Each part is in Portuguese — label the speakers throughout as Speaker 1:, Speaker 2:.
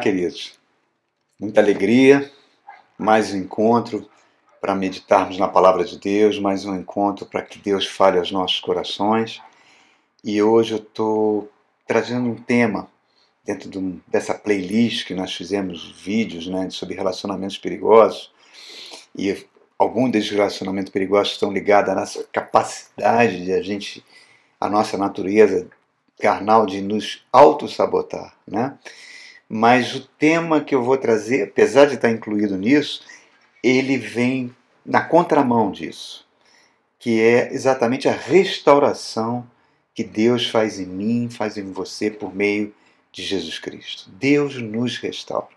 Speaker 1: queridos. Muita alegria, mais um encontro para meditarmos na palavra de Deus, mais um encontro para que Deus fale aos nossos corações. E hoje eu estou trazendo um tema dentro de dessa playlist que nós fizemos vídeos né, sobre relacionamentos perigosos. E alguns desses relacionamentos perigosos estão ligados à nossa capacidade de a gente, a nossa natureza carnal de nos auto-sabotar, né? Mas o tema que eu vou trazer, apesar de estar incluído nisso, ele vem na contramão disso, que é exatamente a restauração que Deus faz em mim, faz em você por meio de Jesus Cristo. Deus nos restaura.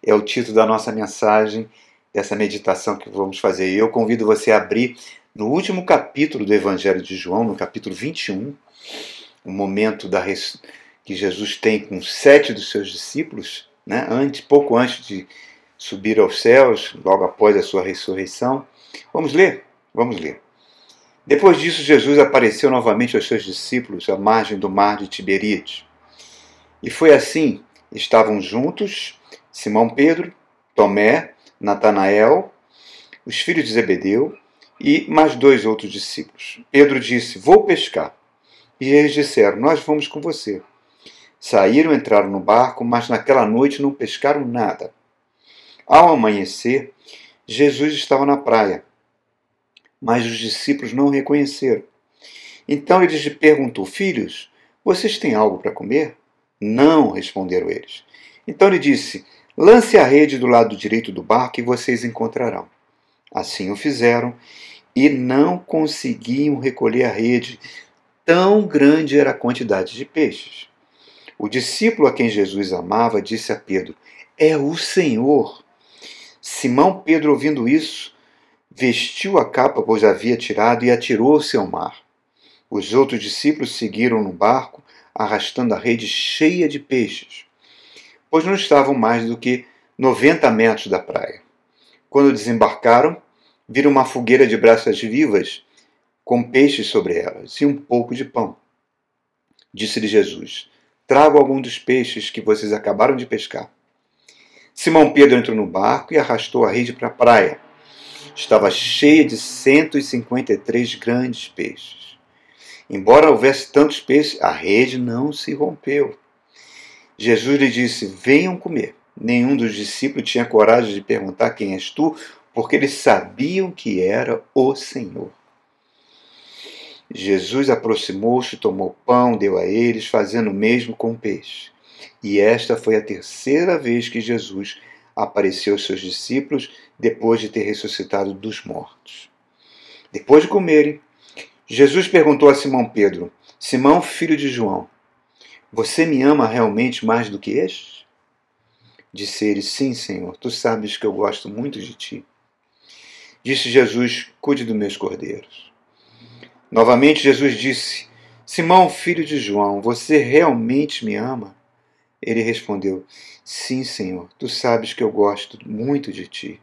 Speaker 1: É o título da nossa mensagem, dessa meditação que vamos fazer. Eu convido você a abrir no último capítulo do Evangelho de João, no capítulo 21, o momento da que Jesus tem com sete dos seus discípulos, né, antes, pouco antes de subir aos céus, logo após a sua ressurreição. Vamos ler? Vamos ler. Depois disso, Jesus apareceu novamente aos seus discípulos à margem do mar de Tiberíades. E foi assim: estavam juntos Simão Pedro, Tomé, Natanael, os filhos de Zebedeu e mais dois outros discípulos. Pedro disse: Vou pescar. E eles disseram: Nós vamos com você. Saíram, entraram no barco, mas naquela noite não pescaram nada. Ao amanhecer, Jesus estava na praia, mas os discípulos não o reconheceram. Então ele lhes perguntou: Filhos, vocês têm algo para comer? Não, responderam eles. Então ele disse: Lance a rede do lado direito do barco e vocês encontrarão. Assim o fizeram e não conseguiam recolher a rede, Tão grande era a quantidade de peixes. O discípulo a quem Jesus amava disse a Pedro: É o Senhor. Simão Pedro, ouvindo isso, vestiu a capa, pois havia tirado, e atirou-se ao mar. Os outros discípulos seguiram no barco, arrastando a rede cheia de peixes, pois não estavam mais do que 90 metros da praia. Quando desembarcaram, viram uma fogueira de braças vivas com peixes sobre elas e um pouco de pão. Disse-lhe Jesus: Trago algum dos peixes que vocês acabaram de pescar. Simão Pedro entrou no barco e arrastou a rede para a praia. Estava cheia de 153 grandes peixes. Embora houvesse tantos peixes, a rede não se rompeu. Jesus lhe disse: Venham comer. Nenhum dos discípulos tinha coragem de perguntar quem és tu, porque eles sabiam que era o Senhor. Jesus aproximou-se, tomou pão, deu a eles, fazendo o mesmo com o peixe. E esta foi a terceira vez que Jesus apareceu aos seus discípulos depois de ter ressuscitado dos mortos. Depois de comerem, Jesus perguntou a Simão Pedro: Simão, filho de João, você me ama realmente mais do que este? Disse ele: Sim, Senhor, tu sabes que eu gosto muito de ti. Disse Jesus: Cuide dos meus cordeiros. Novamente Jesus disse: Simão, filho de João, você realmente me ama? Ele respondeu: Sim, Senhor, tu sabes que eu gosto muito de ti.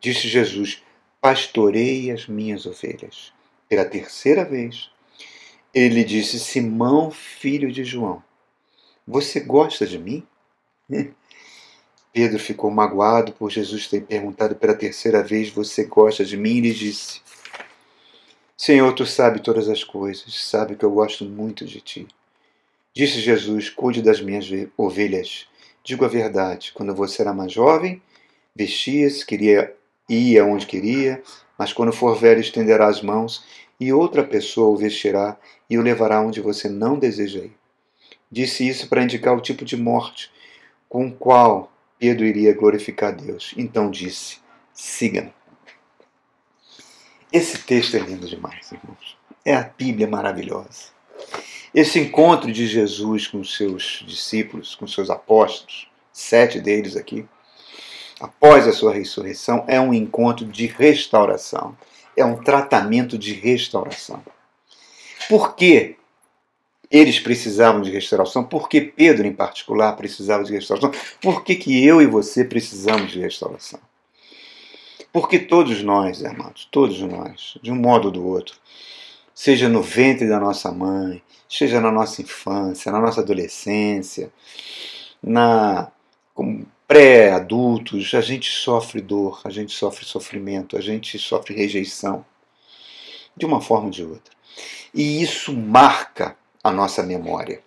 Speaker 1: Disse Jesus: Pastorei as minhas ovelhas. Pela terceira vez, ele disse: Simão, filho de João, você gosta de mim? Pedro ficou magoado por Jesus ter perguntado pela terceira vez: Você gosta de mim? E lhe disse: Senhor, tu sabes todas as coisas, sabe que eu gosto muito de ti. Disse Jesus: Cuide das minhas ovelhas. Digo a verdade, quando você era mais jovem, vestia-se, queria ir aonde queria, mas quando for velho, estenderá as mãos e outra pessoa o vestirá e o levará onde você não deseja ir. Disse isso para indicar o tipo de morte com qual Pedro iria glorificar Deus. Então disse: Siga-me. Esse texto é lindo demais, irmãos. É a Bíblia maravilhosa. Esse encontro de Jesus com os seus discípulos, com os seus apóstolos, sete deles aqui, após a sua ressurreição, é um encontro de restauração. É um tratamento de restauração. Por que eles precisavam de restauração? Por que Pedro, em particular, precisava de restauração? Por que, que eu e você precisamos de restauração? Porque todos nós, amados, todos nós, de um modo ou do outro, seja no ventre da nossa mãe, seja na nossa infância, na nossa adolescência, na como pré-adultos, a gente sofre dor, a gente sofre sofrimento, a gente sofre rejeição, de uma forma ou de outra. E isso marca a nossa memória.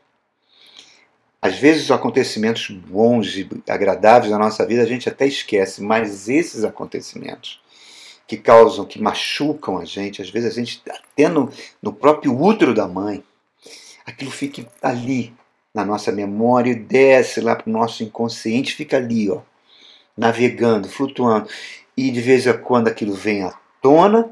Speaker 1: Às vezes, os acontecimentos bons e agradáveis da nossa vida a gente até esquece, mas esses acontecimentos que causam, que machucam a gente, às vezes a gente até no, no próprio útero da mãe, aquilo fica ali na nossa memória e desce lá para o nosso inconsciente, fica ali, ó, navegando, flutuando. E de vez em quando aquilo vem à tona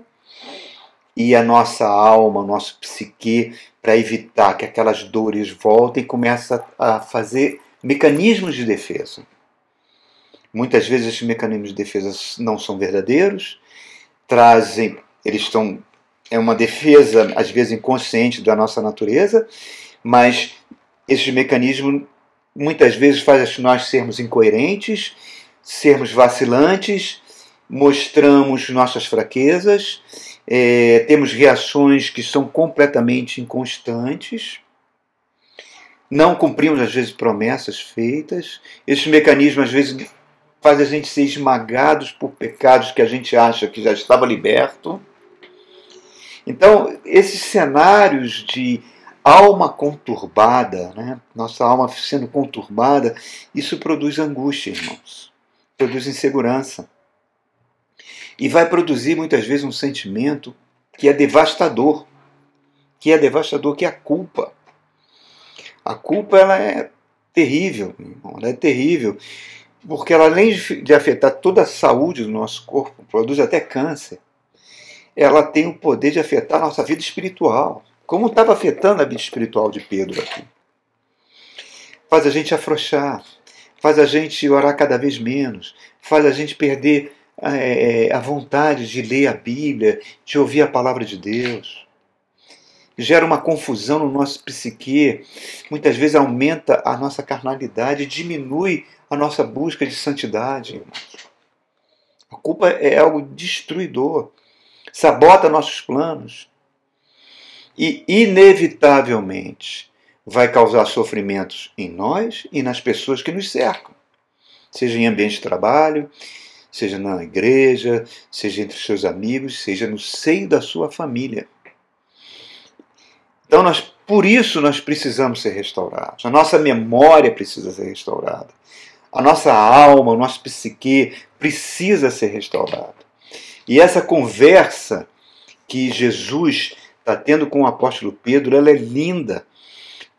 Speaker 1: e a nossa alma, o nosso psique, para evitar que aquelas dores voltem, começa a fazer mecanismos de defesa. Muitas vezes esses mecanismos de defesa não são verdadeiros, trazem, eles estão é uma defesa às vezes inconsciente da nossa natureza, mas esses mecanismos muitas vezes fazem nós sermos incoerentes, sermos vacilantes, mostramos nossas fraquezas, é, temos reações que são completamente inconstantes, não cumprimos às vezes promessas feitas, esses mecanismos às vezes faz a gente ser esmagados por pecados que a gente acha que já estava liberto. Então, esses cenários de alma conturbada, né? nossa alma sendo conturbada, isso produz angústia, irmãos. Produz insegurança. E vai produzir muitas vezes um sentimento que é devastador, que é devastador, que é a culpa. A culpa ela é terrível, ela é terrível porque ela, além de afetar toda a saúde do nosso corpo, produz até câncer, ela tem o poder de afetar a nossa vida espiritual, como estava afetando a vida espiritual de Pedro aqui. Faz a gente afrouxar, faz a gente orar cada vez menos, faz a gente perder é, a vontade de ler a Bíblia, de ouvir a palavra de Deus. Gera uma confusão no nosso psique, muitas vezes aumenta a nossa carnalidade, diminui a nossa busca de santidade. A culpa é algo destruidor, sabota nossos planos e, inevitavelmente, vai causar sofrimentos em nós e nas pessoas que nos cercam, seja em ambiente de trabalho, seja na igreja, seja entre seus amigos, seja no seio da sua família. Então, nós, por isso, nós precisamos ser restaurados. A nossa memória precisa ser restaurada. A nossa alma, o nosso psique precisa ser restaurado. E essa conversa que Jesus está tendo com o apóstolo Pedro, ela é linda,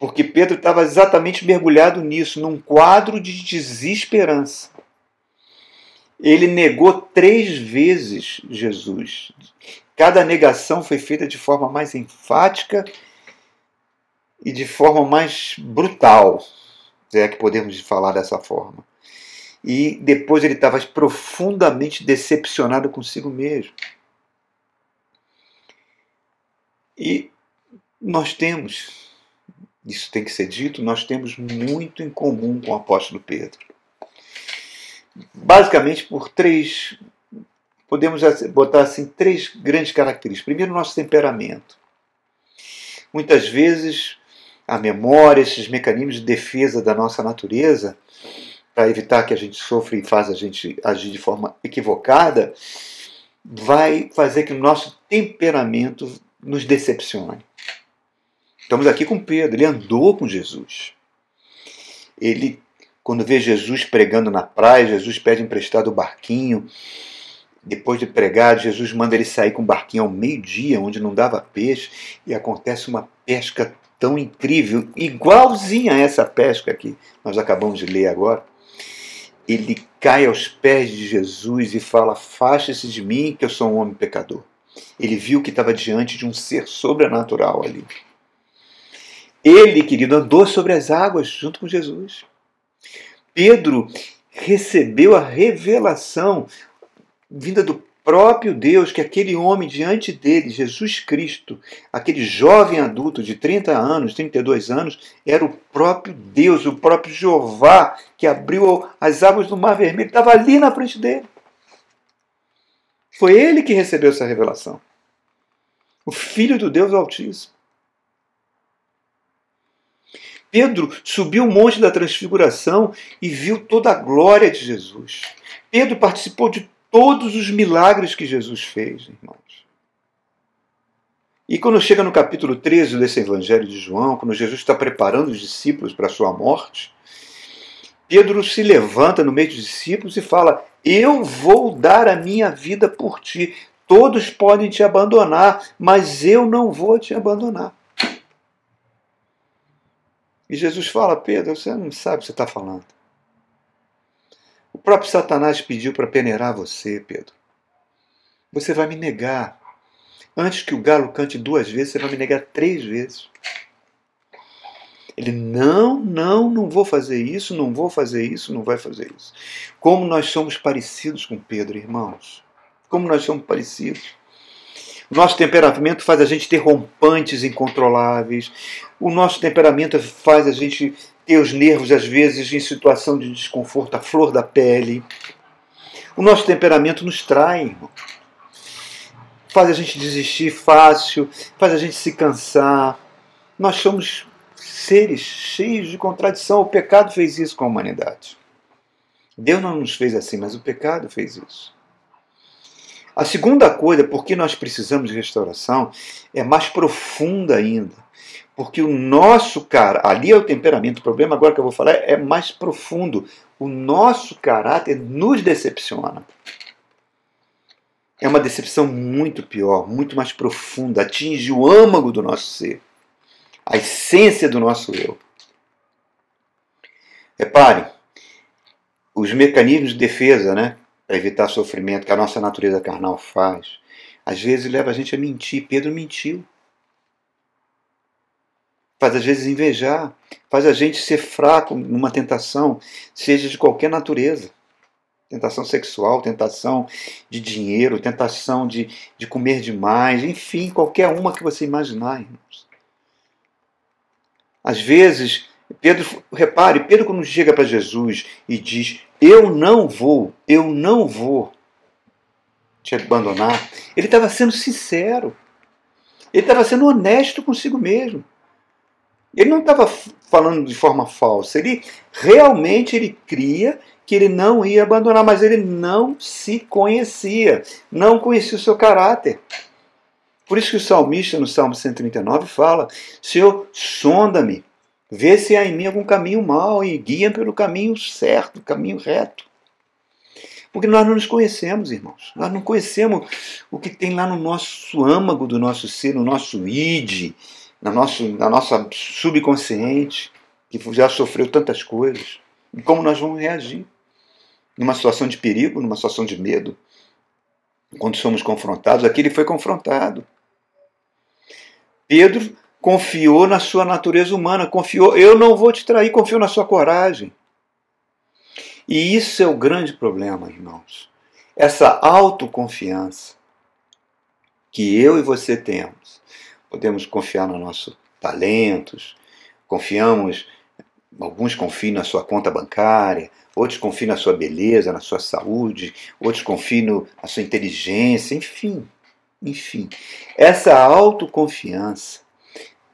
Speaker 1: porque Pedro estava exatamente mergulhado nisso, num quadro de desesperança. Ele negou três vezes Jesus. Cada negação foi feita de forma mais enfática e de forma mais brutal se é que podemos falar dessa forma. E depois ele estava profundamente decepcionado consigo mesmo. E nós temos, isso tem que ser dito, nós temos muito em comum com o apóstolo Pedro. Basicamente por três, podemos botar assim, três grandes características. Primeiro, nosso temperamento. Muitas vezes a memória, esses mecanismos de defesa da nossa natureza, para evitar que a gente sofra e faça a gente agir de forma equivocada, vai fazer que o nosso temperamento nos decepcione. Estamos aqui com Pedro, ele andou com Jesus. Ele, quando vê Jesus pregando na praia, Jesus pede emprestado o barquinho. Depois de pregar, Jesus manda ele sair com o barquinho ao meio-dia, onde não dava peixe, e acontece uma pesca tão incrível, igualzinha a essa pesca que nós acabamos de ler agora. Ele cai aos pés de Jesus e fala: Afaste-se de mim, que eu sou um homem pecador. Ele viu que estava diante de um ser sobrenatural ali. Ele, querido, andou sobre as águas junto com Jesus. Pedro recebeu a revelação vinda do próprio Deus que aquele homem diante dele, Jesus Cristo, aquele jovem adulto de 30 anos, 32 anos, era o próprio Deus, o próprio Jeová que abriu as águas do Mar Vermelho, estava ali na frente dele. Foi ele que recebeu essa revelação. O Filho do Deus Altíssimo. Pedro subiu o monte da transfiguração e viu toda a glória de Jesus. Pedro participou de todos os milagres que Jesus fez, irmãos. E quando chega no capítulo 13 desse Evangelho de João, quando Jesus está preparando os discípulos para a sua morte, Pedro se levanta no meio dos discípulos e fala: Eu vou dar a minha vida por ti. Todos podem te abandonar, mas eu não vou te abandonar. E Jesus fala: Pedro, você não sabe o que você está falando. O próprio Satanás pediu para peneirar você, Pedro. Você vai me negar. Antes que o galo cante duas vezes, você vai me negar três vezes. Ele, não, não, não vou fazer isso, não vou fazer isso, não vai fazer isso. Como nós somos parecidos com Pedro, irmãos. Como nós somos parecidos. Nosso temperamento faz a gente ter rompantes incontroláveis. O nosso temperamento faz a gente ter os nervos, às vezes, em situação de desconforto, a flor da pele. O nosso temperamento nos trai. Faz a gente desistir fácil, faz a gente se cansar. Nós somos seres cheios de contradição. O pecado fez isso com a humanidade. Deus não nos fez assim, mas o pecado fez isso. A segunda coisa, por que nós precisamos de restauração, é mais profunda ainda. Porque o nosso cara, ali é o temperamento, o problema agora que eu vou falar é mais profundo. O nosso caráter nos decepciona. É uma decepção muito pior, muito mais profunda, atinge o âmago do nosso ser a essência do nosso eu. Repare, os mecanismos de defesa, né, para evitar sofrimento que a nossa natureza carnal faz, às vezes leva a gente a mentir. Pedro mentiu. Faz às vezes invejar, faz a gente ser fraco numa tentação, seja de qualquer natureza. Tentação sexual, tentação de dinheiro, tentação de, de comer demais, enfim, qualquer uma que você imaginar, irmãos. Às vezes, Pedro, repare, Pedro quando chega para Jesus e diz: Eu não vou, eu não vou te abandonar, ele estava sendo sincero. Ele estava sendo honesto consigo mesmo. Ele não estava falando de forma falsa. Ele realmente ele cria que ele não ia abandonar, mas ele não se conhecia, não conhecia o seu caráter. Por isso que o salmista, no Salmo 139, fala: Senhor, sonda-me, vê se há em mim algum caminho mau e guia pelo caminho certo, caminho reto. Porque nós não nos conhecemos, irmãos. Nós não conhecemos o que tem lá no nosso âmago do nosso ser, no nosso id, na, nosso, na nossa subconsciente, que já sofreu tantas coisas. E como nós vamos reagir numa situação de perigo, numa situação de medo, quando somos confrontados. Aqui ele foi confrontado. Pedro confiou na sua natureza humana, confiou, eu não vou te trair, confiou na sua coragem. E isso é o grande problema, irmãos. Essa autoconfiança que eu e você temos. Podemos confiar nos nossos talentos, confiamos, alguns confiam na sua conta bancária, outros confiam na sua beleza, na sua saúde, outros confiam na sua inteligência, enfim. Enfim, essa autoconfiança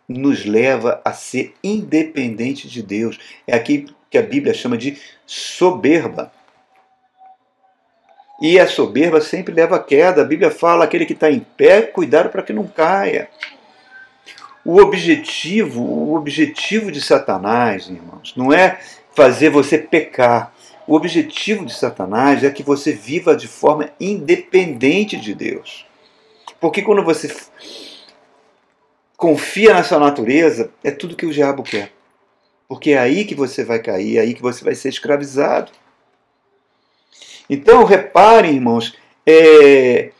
Speaker 1: nos leva a ser independente de Deus. É aqui que a Bíblia chama de soberba. E a soberba sempre leva a queda. A Bíblia fala aquele que está em pé, cuidado para que não caia. O objetivo, o objetivo de Satanás, irmãos, não é fazer você pecar. O objetivo de Satanás é que você viva de forma independente de Deus. Porque quando você confia na sua natureza, é tudo que o diabo quer. Porque é aí que você vai cair, é aí que você vai ser escravizado. Então, reparem, irmãos, é,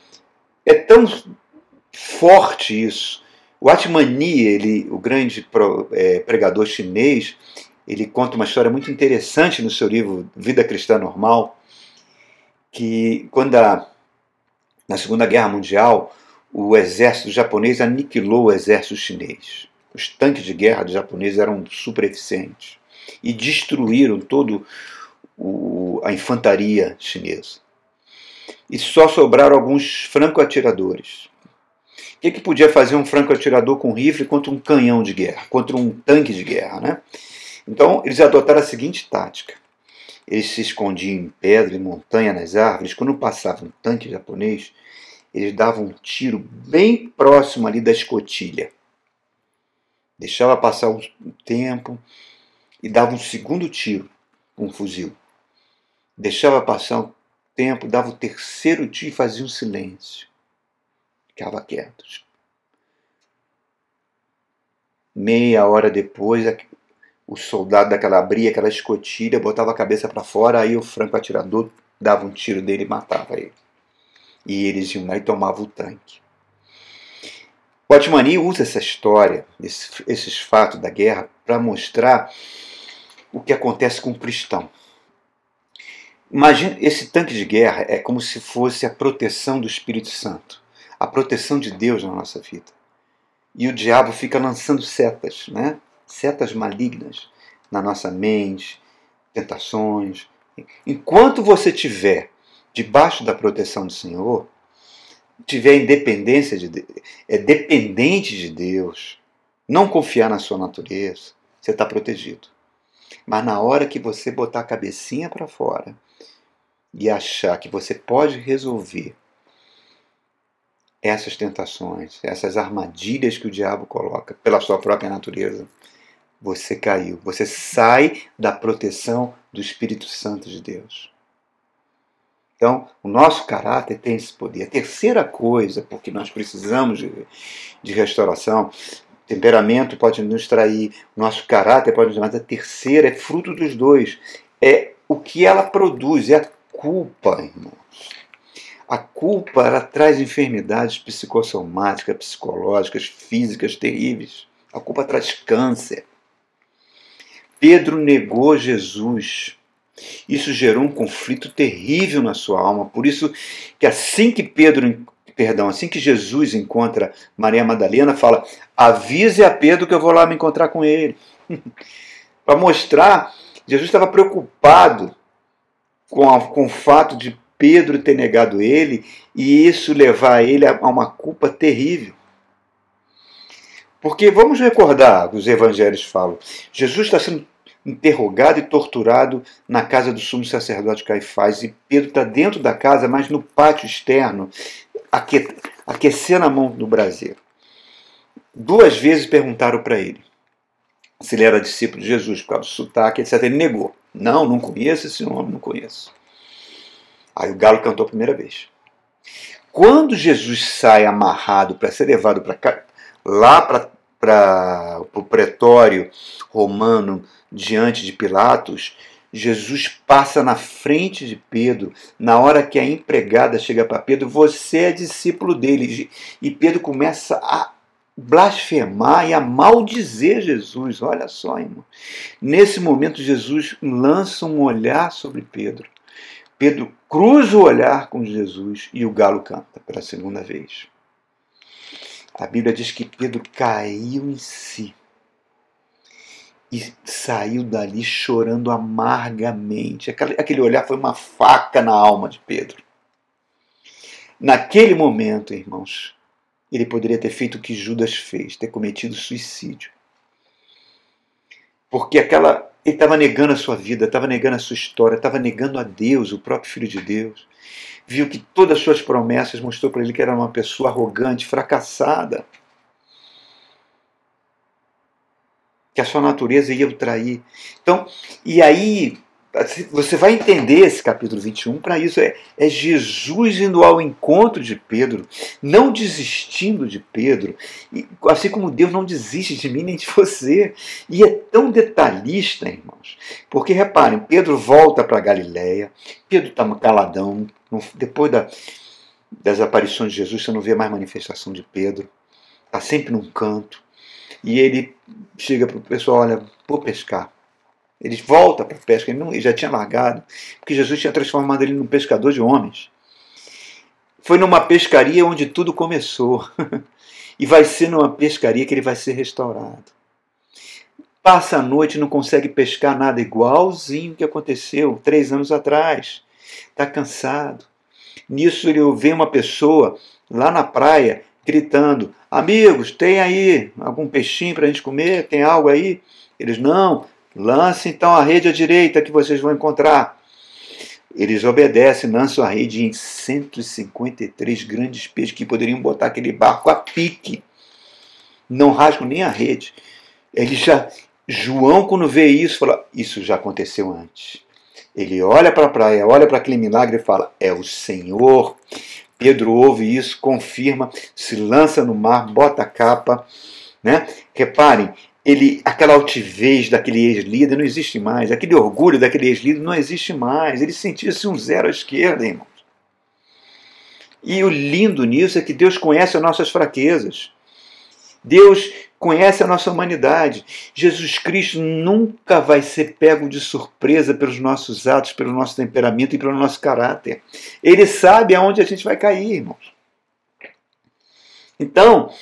Speaker 1: é tão forte isso. O Atmani, ele, o grande é, pregador chinês, ele conta uma história muito interessante no seu livro Vida Cristã Normal, que quando a, na Segunda Guerra Mundial o exército japonês aniquilou o exército chinês. Os tanques de guerra dos japoneses eram super eficientes e destruíram todo o, a infantaria chinesa. E só sobraram alguns franco-atiradores. que, que podia fazer um franco-atirador com rifle contra um canhão de guerra, contra um tanque de guerra, né? Então, eles adotaram a seguinte tática. Eles se escondiam em pedra, em montanha, nas árvores. Quando passava um tanque japonês, eles davam um tiro bem próximo ali da escotilha. Deixava passar um tempo e dava um segundo tiro com um fuzil. Deixava passar um tempo, dava o terceiro tiro e fazia um silêncio. Ficava quietos. Meia hora depois, o soldado daquela abria aquela escotilha, botava a cabeça para fora, aí o franco atirador dava um tiro dele e matava ele. E eles iam lá e tomavam o tanque. O Otmani usa essa história, esses, esses fatos da guerra, para mostrar o que acontece com o cristão. Imagina, esse tanque de guerra é como se fosse a proteção do Espírito Santo, a proteção de Deus na nossa vida. E o diabo fica lançando setas, né? setas malignas na nossa mente, tentações. Enquanto você tiver debaixo da proteção do Senhor, tiver independência de é dependente de Deus, não confiar na sua natureza, você está protegido. Mas na hora que você botar a cabecinha para fora e achar que você pode resolver essas tentações, essas armadilhas que o diabo coloca pela sua própria natureza, você caiu. Você sai da proteção do Espírito Santo de Deus. Então, o nosso caráter tem esse poder. A terceira coisa, porque nós precisamos de, de restauração, temperamento pode nos trair, nosso caráter pode nos mas a terceira é fruto dos dois. É o que ela produz, é a culpa, irmãos. A culpa ela traz enfermidades psicossomáticas, psicológicas, físicas terríveis. A culpa traz câncer. Pedro negou Jesus. Isso gerou um conflito terrível na sua alma. Por isso que assim que Pedro, perdão, assim que Jesus encontra Maria Madalena, fala: "Avise a Pedro que eu vou lá me encontrar com ele". Para mostrar, Jesus estava preocupado com, a, com o fato de Pedro ter negado ele e isso levar ele a uma culpa terrível. Porque vamos recordar, os evangelhos falam, Jesus está sendo interrogado e torturado na casa do sumo sacerdote Caifás. E Pedro está dentro da casa, mas no pátio externo, aquecendo a mão do braseiro. Duas vezes perguntaram para ele se ele era discípulo de Jesus, por causa do sotaque, etc. Ele negou. Não, não conheço esse homem, não conheço. Aí o galo cantou a primeira vez. Quando Jesus sai amarrado para ser levado para lá para o pretório romano diante de Pilatos, Jesus passa na frente de Pedro, na hora que a empregada chega para Pedro, você é discípulo dele. E Pedro começa a blasfemar e a maldizer Jesus. Olha só, irmão. Nesse momento, Jesus lança um olhar sobre Pedro. Pedro cruza o olhar com Jesus e o galo canta pela segunda vez. A Bíblia diz que Pedro caiu em si e saiu dali chorando amargamente. Aquele olhar foi uma faca na alma de Pedro. Naquele momento, irmãos, ele poderia ter feito o que Judas fez, ter cometido suicídio. Porque aquela ele estava negando a sua vida, estava negando a sua história, estava negando a Deus, o próprio Filho de Deus. Viu que todas as suas promessas mostrou para ele que era uma pessoa arrogante, fracassada. que a sua natureza ia o trair. Então, e aí você vai entender esse capítulo 21 para isso. É, é Jesus indo ao encontro de Pedro, não desistindo de Pedro, e, assim como Deus não desiste de mim nem de você. E é tão detalhista, irmãos. Porque reparem, Pedro volta para Galiléia, Pedro está caladão, depois da, das aparições de Jesus, você não vê mais manifestação de Pedro, está sempre num canto. E ele chega para o pessoal: olha, vou pescar. Ele volta para a pesca, ele, não, ele já tinha largado, porque Jesus tinha transformado ele num pescador de homens. Foi numa pescaria onde tudo começou. e vai ser numa pescaria que ele vai ser restaurado. Passa a noite não consegue pescar nada igualzinho que aconteceu três anos atrás. Está cansado. Nisso ele vê uma pessoa lá na praia gritando: Amigos, tem aí algum peixinho para a gente comer? Tem algo aí? Eles: Não, lance então a rede à direita que vocês vão encontrar. Eles obedecem, lançam a rede em 153 grandes peixes que poderiam botar aquele barco a pique. Não rasgam nem a rede. Ele já, João, quando vê isso, fala: Isso já aconteceu antes. Ele olha para a praia, olha para aquele milagre e fala: É o Senhor. Pedro ouve isso, confirma, se lança no mar, bota a capa. Né? Reparem, ele, aquela altivez daquele ex-líder não existe mais, aquele orgulho daquele ex-líder não existe mais. Ele sentia-se um zero à esquerda, irmãos. E o lindo nisso é que Deus conhece as nossas fraquezas. Deus conhece a nossa humanidade. Jesus Cristo nunca vai ser pego de surpresa pelos nossos atos, pelo nosso temperamento e pelo nosso caráter. Ele sabe aonde a gente vai cair, irmãos. Então,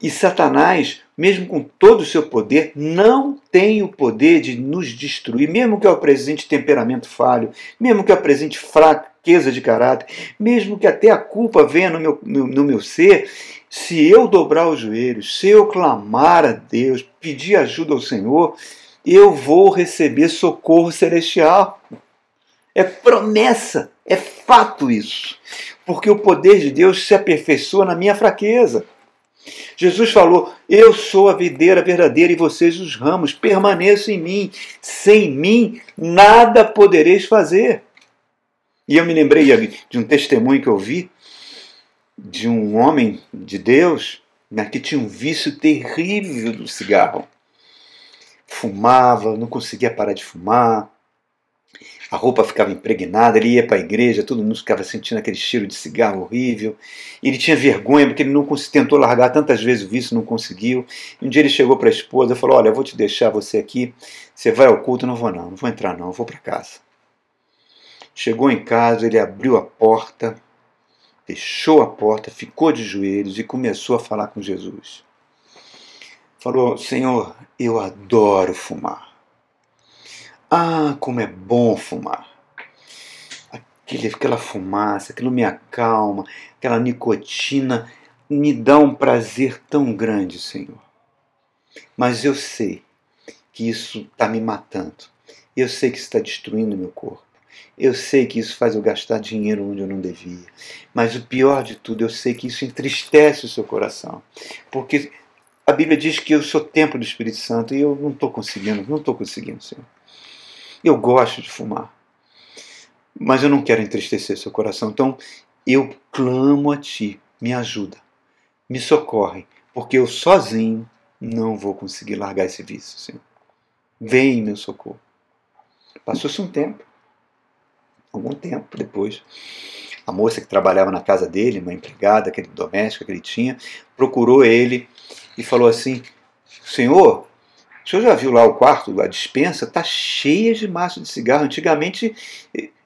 Speaker 1: e Satanás, mesmo com todo o seu poder, não tem o poder de nos destruir, mesmo que eu apresente temperamento falho, mesmo que apresente fraqueza de caráter, mesmo que até a culpa venha no meu, no, no meu ser, se eu dobrar os joelhos, se eu clamar a Deus, pedir ajuda ao Senhor, eu vou receber socorro celestial. É promessa, é fato isso. Porque o poder de Deus se aperfeiçoa na minha fraqueza. Jesus falou: Eu sou a videira verdadeira e vocês os ramos, permaneçam em mim. Sem mim nada podereis fazer. E eu me lembrei de um testemunho que eu vi de um homem de Deus né, que tinha um vício terrível do cigarro. Fumava, não conseguia parar de fumar, a roupa ficava impregnada, ele ia para a igreja, todo mundo ficava sentindo aquele cheiro de cigarro horrível. Ele tinha vergonha porque ele não tentou largar tantas vezes o vício, não conseguiu. Um dia ele chegou para a esposa e falou: Olha, eu vou te deixar você aqui, você vai ao culto? Não vou, não, não vou entrar, não, eu vou para casa. Chegou em casa, ele abriu a porta, fechou a porta, ficou de joelhos e começou a falar com Jesus. Falou: Senhor, eu adoro fumar. Ah, como é bom fumar. Aquele, aquela fumaça, aquilo me acalma, aquela nicotina me dá um prazer tão grande, Senhor. Mas eu sei que isso está me matando. Eu sei que isso está destruindo meu corpo. Eu sei que isso faz eu gastar dinheiro onde eu não devia. Mas o pior de tudo, eu sei que isso entristece o seu coração. Porque a Bíblia diz que eu sou templo do Espírito Santo e eu não estou conseguindo, não estou conseguindo, Senhor. Eu gosto de fumar. Mas eu não quero entristecer seu coração. Então eu clamo a Ti, me ajuda, me socorre, porque eu sozinho não vou conseguir largar esse vício, Senhor. Vem em meu socorro. Passou-se um tempo algum tempo depois, a moça que trabalhava na casa dele, uma empregada, aquele doméstico que ele tinha, procurou ele e falou assim: Senhor, o senhor já viu lá o quarto, a dispensa? Está cheia de maço de cigarro. Antigamente,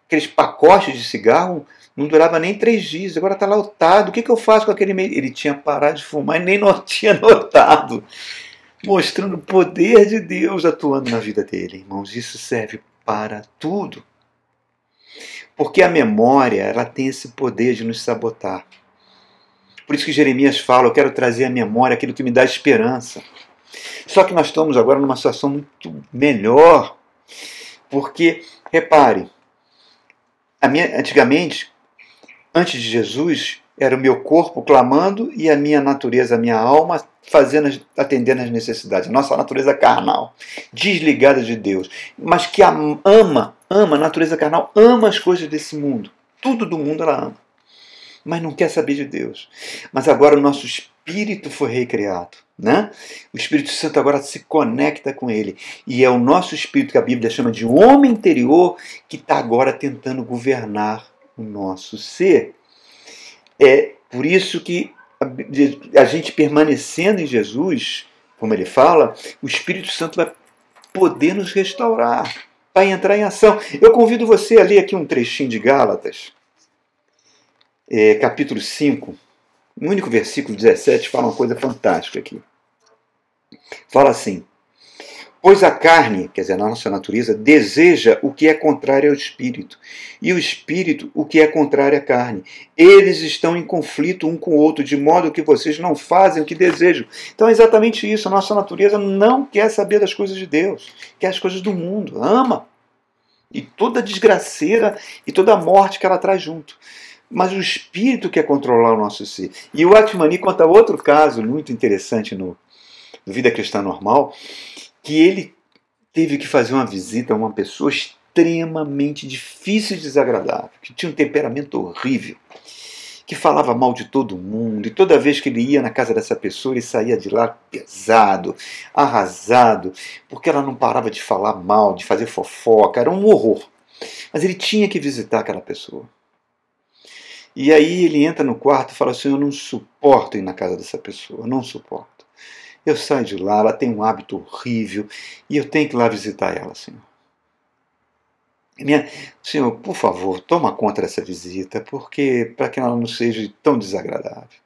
Speaker 1: aqueles pacotes de cigarro não durava nem três dias, agora está lotado. O que, que eu faço com aquele meio? Ele tinha parado de fumar e nem não tinha notado. Mostrando o poder de Deus atuando na vida dele, irmãos. Isso serve para tudo. Porque a memória, ela tem esse poder de nos sabotar. Por isso que Jeremias fala, eu quero trazer à memória aquilo que me dá esperança. Só que nós estamos agora numa situação muito melhor. Porque, repare, minha, antigamente, antes de Jesus, era o meu corpo clamando e a minha natureza, a minha alma fazendo, atendendo às necessidades. Nossa natureza carnal, desligada de Deus, mas que ama, ama a natureza carnal, ama as coisas desse mundo. Tudo do mundo ela ama, mas não quer saber de Deus. Mas agora o nosso espírito foi recriado. Né? O Espírito Santo agora se conecta com ele. E é o nosso espírito que a Bíblia chama de homem interior que está agora tentando governar o nosso ser. É por isso que a gente permanecendo em Jesus, como ele fala, o Espírito Santo vai poder nos restaurar, vai entrar em ação. Eu convido você a ler aqui um trechinho de Gálatas, é, capítulo 5, no único versículo 17, fala uma coisa fantástica aqui. Fala assim: Pois a carne, quer dizer, a nossa natureza, deseja o que é contrário ao espírito, e o espírito o que é contrário à carne. Eles estão em conflito um com o outro, de modo que vocês não fazem o que desejam. Então é exatamente isso. A nossa natureza não quer saber das coisas de Deus, quer as coisas do mundo, ama. E toda desgraceira e toda morte que ela traz junto. Mas o espírito quer controlar o nosso ser. E o Atmani conta outro caso muito interessante no, no Vida Cristã Normal que ele teve que fazer uma visita a uma pessoa extremamente difícil e desagradável, que tinha um temperamento horrível, que falava mal de todo mundo, e toda vez que ele ia na casa dessa pessoa, ele saía de lá pesado, arrasado, porque ela não parava de falar mal, de fazer fofoca, era um horror. Mas ele tinha que visitar aquela pessoa. E aí ele entra no quarto e fala assim: Eu não suporto ir na casa dessa pessoa, eu não suporto. Eu saio de lá, ela tem um hábito horrível e eu tenho que ir lá visitar ela, Senhor. Minha, senhor, por favor, toma conta dessa visita, porque para que ela não seja tão desagradável.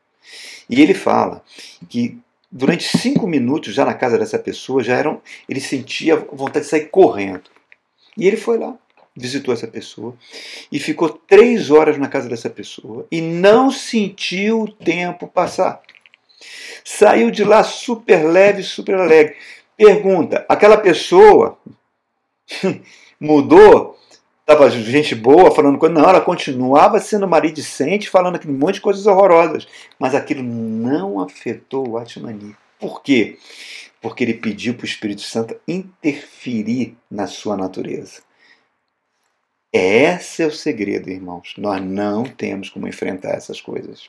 Speaker 1: E ele fala que durante cinco minutos, já na casa dessa pessoa, já eram, ele sentia vontade de sair correndo. E ele foi lá, visitou essa pessoa e ficou três horas na casa dessa pessoa e não sentiu o tempo passar. Saiu de lá super leve, super alegre. Pergunta: aquela pessoa mudou? Estava gente boa falando coisa. Não, ela continuava sendo maledicente, falando aquele monte de coisas horrorosas. Mas aquilo não afetou o Atmani. Por quê? Porque ele pediu para o Espírito Santo interferir na sua natureza. Esse é o segredo, irmãos. Nós não temos como enfrentar essas coisas.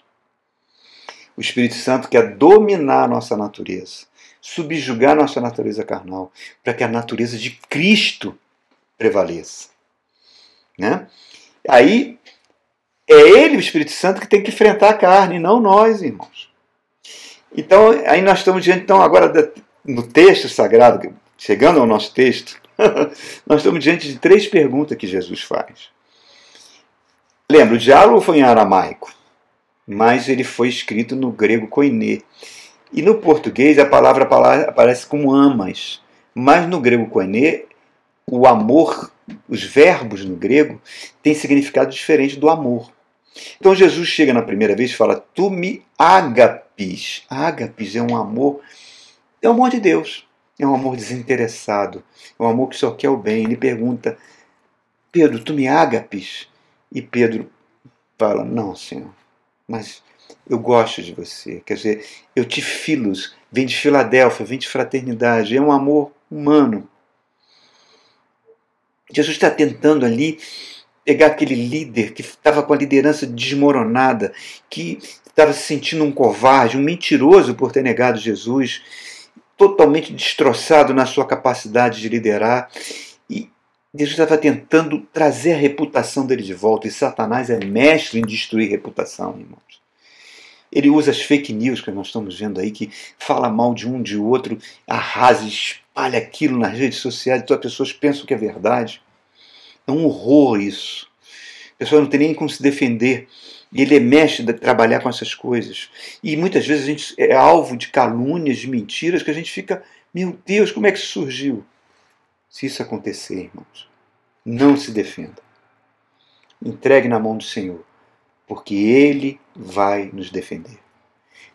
Speaker 1: O Espírito Santo quer dominar a nossa natureza, subjugar a nossa natureza carnal, para que a natureza de Cristo prevaleça. Né? Aí é ele, o Espírito Santo, que tem que enfrentar a carne, não nós, irmãos. Então, aí nós estamos diante, então, agora no texto sagrado, chegando ao nosso texto, nós estamos diante de três perguntas que Jesus faz. Lembra, o diálogo foi em aramaico mas ele foi escrito no grego koiné. E no português a palavra aparece como amas, mas no grego koiné o amor, os verbos no grego, têm significado diferente do amor. Então Jesus chega na primeira vez e fala: Tu me agapis. Agapis é um amor, é o amor de Deus, é um amor desinteressado, é um amor que só quer o bem. Ele pergunta: Pedro, tu me agapis? E Pedro fala: Não, Senhor, mas eu gosto de você. Quer dizer, eu te filos, vem de Filadélfia, vem de fraternidade, é um amor humano. Jesus está tentando ali pegar aquele líder que estava com a liderança desmoronada, que estava se sentindo um covarde, um mentiroso por ter negado Jesus, totalmente destroçado na sua capacidade de liderar. E Jesus estava tentando trazer a reputação dele de volta, e Satanás é mestre em destruir reputação, irmãos. Ele usa as fake news que nós estamos vendo aí, que fala mal de um, de outro, arrasa, espalha aquilo nas redes sociais, então as pessoas pensam que é verdade. É um horror isso. A pessoa não tem nem como se defender. E ele é mestre de trabalhar com essas coisas. E muitas vezes a gente é alvo de calúnias, de mentiras, que a gente fica, meu Deus, como é que isso surgiu? Se isso acontecer, irmãos, não se defenda. Entregue na mão do Senhor, porque Ele vai nos defender.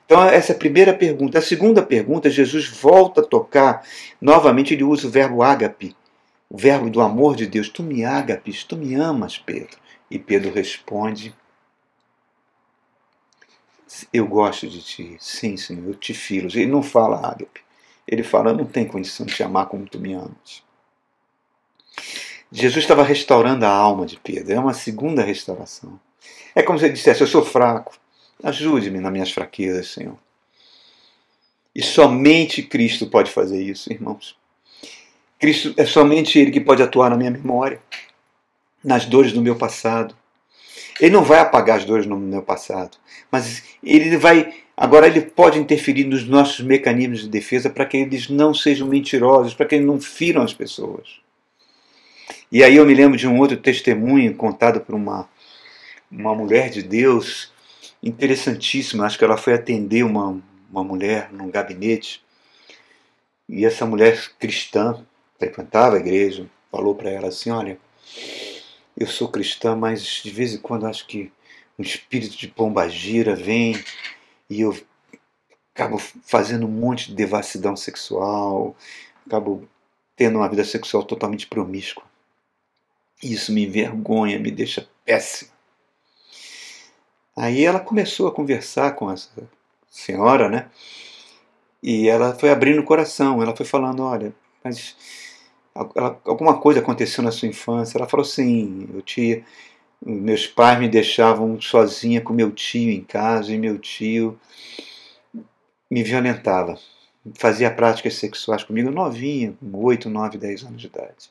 Speaker 1: Então, essa é a primeira pergunta. A segunda pergunta, Jesus volta a tocar, novamente ele usa o verbo ágape, o verbo do amor de Deus. Tu me ágapes, tu me amas, Pedro. E Pedro responde: Eu gosto de ti. Sim, Senhor, eu te filo. Ele não fala ágape. Ele fala: Eu não tenho condição de te amar como tu me amas. Jesus estava restaurando a alma de Pedro. É uma segunda restauração. É como se ele dissesse: Eu sou fraco. Ajude-me nas minhas fraquezas, Senhor. E somente Cristo pode fazer isso, irmãos. Cristo é somente Ele que pode atuar na minha memória, nas dores do meu passado. Ele não vai apagar as dores no meu passado, mas Ele vai. Agora, Ele pode interferir nos nossos mecanismos de defesa para que eles não sejam mentirosos, para que eles não firam as pessoas. E aí eu me lembro de um outro testemunho contado por uma, uma mulher de Deus, interessantíssima. Acho que ela foi atender uma, uma mulher num gabinete. E essa mulher cristã frequentava a igreja, falou para ela assim: Olha, eu sou cristã, mas de vez em quando acho que um espírito de pomba gira vem e eu acabo fazendo um monte de devassidão sexual, acabo tendo uma vida sexual totalmente promíscua. Isso me envergonha, me deixa péssimo. Aí ela começou a conversar com essa senhora, né? E ela foi abrindo o coração, ela foi falando, olha, mas ela, alguma coisa aconteceu na sua infância. Ela falou assim, eu tinha, meus pais me deixavam sozinha com meu tio em casa e meu tio me violentava, fazia práticas sexuais comigo novinha, com 8, 9, 10 anos de idade.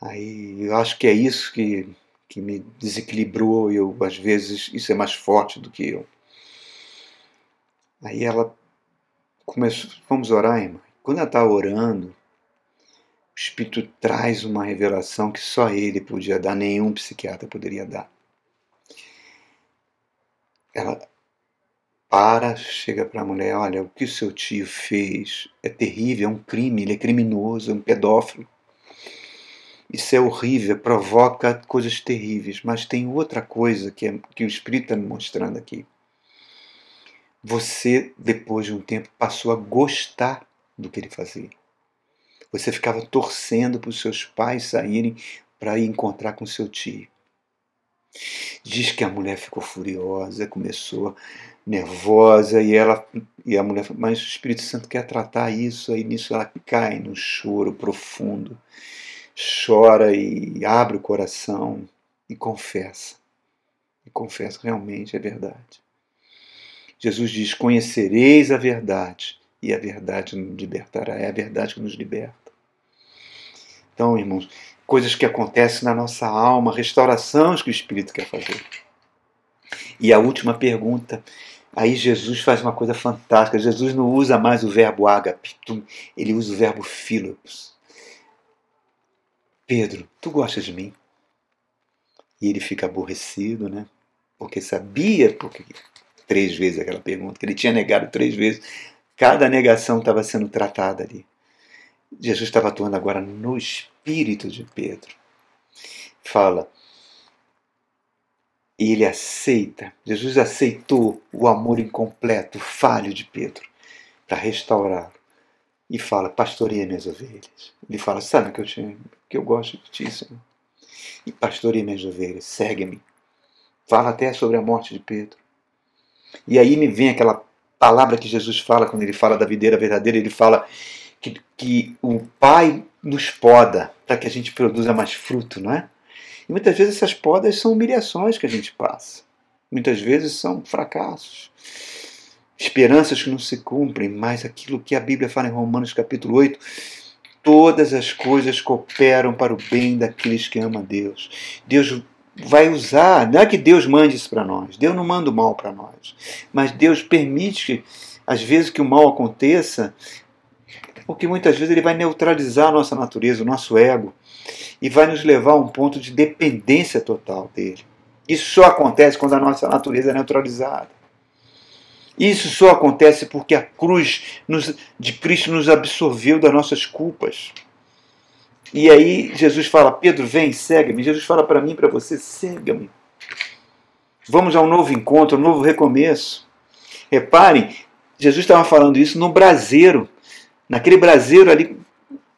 Speaker 1: Aí eu acho que é isso que, que me desequilibrou. Eu, às vezes, isso é mais forte do que eu. Aí ela começou, vamos orar, irmã. Quando ela está orando, o Espírito traz uma revelação que só ele podia dar, nenhum psiquiatra poderia dar. Ela para, chega para a mulher: olha, o que o seu tio fez é terrível, é um crime, ele é criminoso, é um pedófilo. Isso é horrível, provoca coisas terríveis. Mas tem outra coisa que, é, que o Espírito está me mostrando aqui. Você, depois de um tempo, passou a gostar do que ele fazia. Você ficava torcendo para os seus pais saírem para ir encontrar com seu tio. Diz que a mulher ficou furiosa, começou nervosa e ela e a mulher, mas o Espírito Santo quer tratar isso, aí nisso ela cai no choro profundo chora e abre o coração e confessa. E confessa, realmente é verdade. Jesus diz: Conhecereis a verdade, e a verdade nos libertará. É a verdade que nos liberta. Então, irmãos, coisas que acontecem na nossa alma, restaurações que o Espírito quer fazer. E a última pergunta. Aí Jesus faz uma coisa fantástica. Jesus não usa mais o verbo ágape, ele usa o verbo philos. Pedro, tu gostas de mim? E ele fica aborrecido, né? Porque sabia, porque três vezes aquela pergunta, que ele tinha negado três vezes. Cada negação estava sendo tratada ali. Jesus estava atuando agora no espírito de Pedro. Fala. E ele aceita, Jesus aceitou o amor incompleto, falho de Pedro, para restaurá-lo e fala: Pastoreia minhas ovelhas. Ele fala: Sabe que eu, te, que eu gosto de ti, Senhor. E pastoreia minhas ovelhas, segue-me. Fala até sobre a morte de Pedro. E aí me vem aquela palavra que Jesus fala quando ele fala da videira verdadeira: ele fala que, que o Pai nos poda para que a gente produza mais fruto, não é? E muitas vezes essas podas são humilhações que a gente passa. Muitas vezes são fracassos esperanças que não se cumprem, mas aquilo que a Bíblia fala em Romanos capítulo 8, todas as coisas cooperam para o bem daqueles que amam a Deus. Deus vai usar, não é que Deus mande isso para nós, Deus não manda o mal para nós, mas Deus permite, às vezes, que o mal aconteça, porque muitas vezes ele vai neutralizar a nossa natureza, o nosso ego, e vai nos levar a um ponto de dependência total dele. Isso só acontece quando a nossa natureza é neutralizada. Isso só acontece porque a cruz nos, de Cristo nos absorveu das nossas culpas. E aí Jesus fala: Pedro, vem, segue-me. Jesus fala para mim, para você: segue-me. Vamos a um novo encontro, um novo recomeço. Reparem, Jesus estava falando isso no braseiro, naquele braseiro ali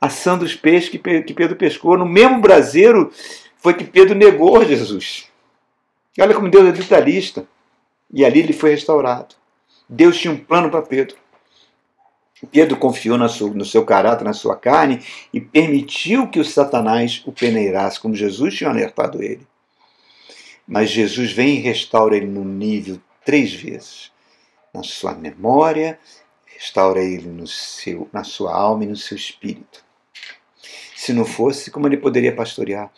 Speaker 1: assando os peixes que Pedro pescou. No mesmo braseiro foi que Pedro negou Jesus. Olha como Deus é detalhista. E ali ele foi restaurado. Deus tinha um plano para Pedro. Pedro confiou no seu caráter, na sua carne e permitiu que o Satanás o peneirasse, como Jesus tinha alertado ele. Mas Jesus vem e restaura ele no nível três vezes: na sua memória, restaura ele no seu, na sua alma e no seu espírito. Se não fosse, como ele poderia pastorear?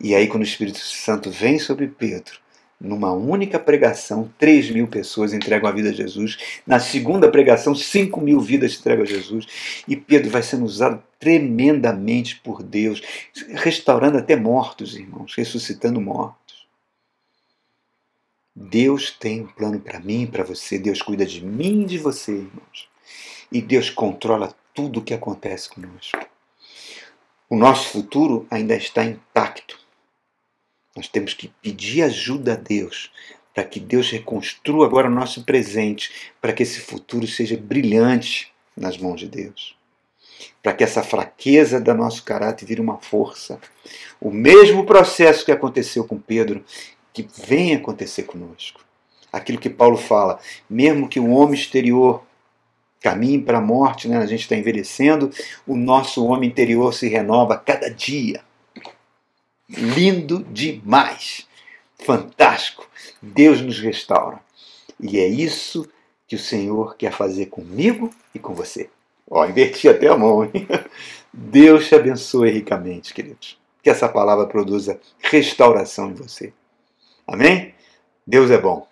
Speaker 1: E aí, quando o Espírito Santo vem sobre Pedro, numa única pregação, 3 mil pessoas entregam a vida a Jesus. Na segunda pregação, 5 mil vidas entregam a Jesus. E Pedro vai sendo usado tremendamente por Deus, restaurando até mortos, irmãos, ressuscitando mortos. Deus tem um plano para mim e para você. Deus cuida de mim e de você, irmãos. E Deus controla tudo o que acontece conosco. O nosso futuro ainda está intacto. Nós temos que pedir ajuda a Deus para que Deus reconstrua agora o nosso presente, para que esse futuro seja brilhante nas mãos de Deus. Para que essa fraqueza do nosso caráter vire uma força. O mesmo processo que aconteceu com Pedro, que venha acontecer conosco. Aquilo que Paulo fala, mesmo que o homem exterior caminhe para a morte, né? a gente está envelhecendo, o nosso homem interior se renova cada dia. Lindo demais! Fantástico! Deus nos restaura. E é isso que o Senhor quer fazer comigo e com você. Ó, inverti até a mão, hein? Deus te abençoe ricamente, queridos. Que essa palavra produza restauração em você. Amém? Deus é bom.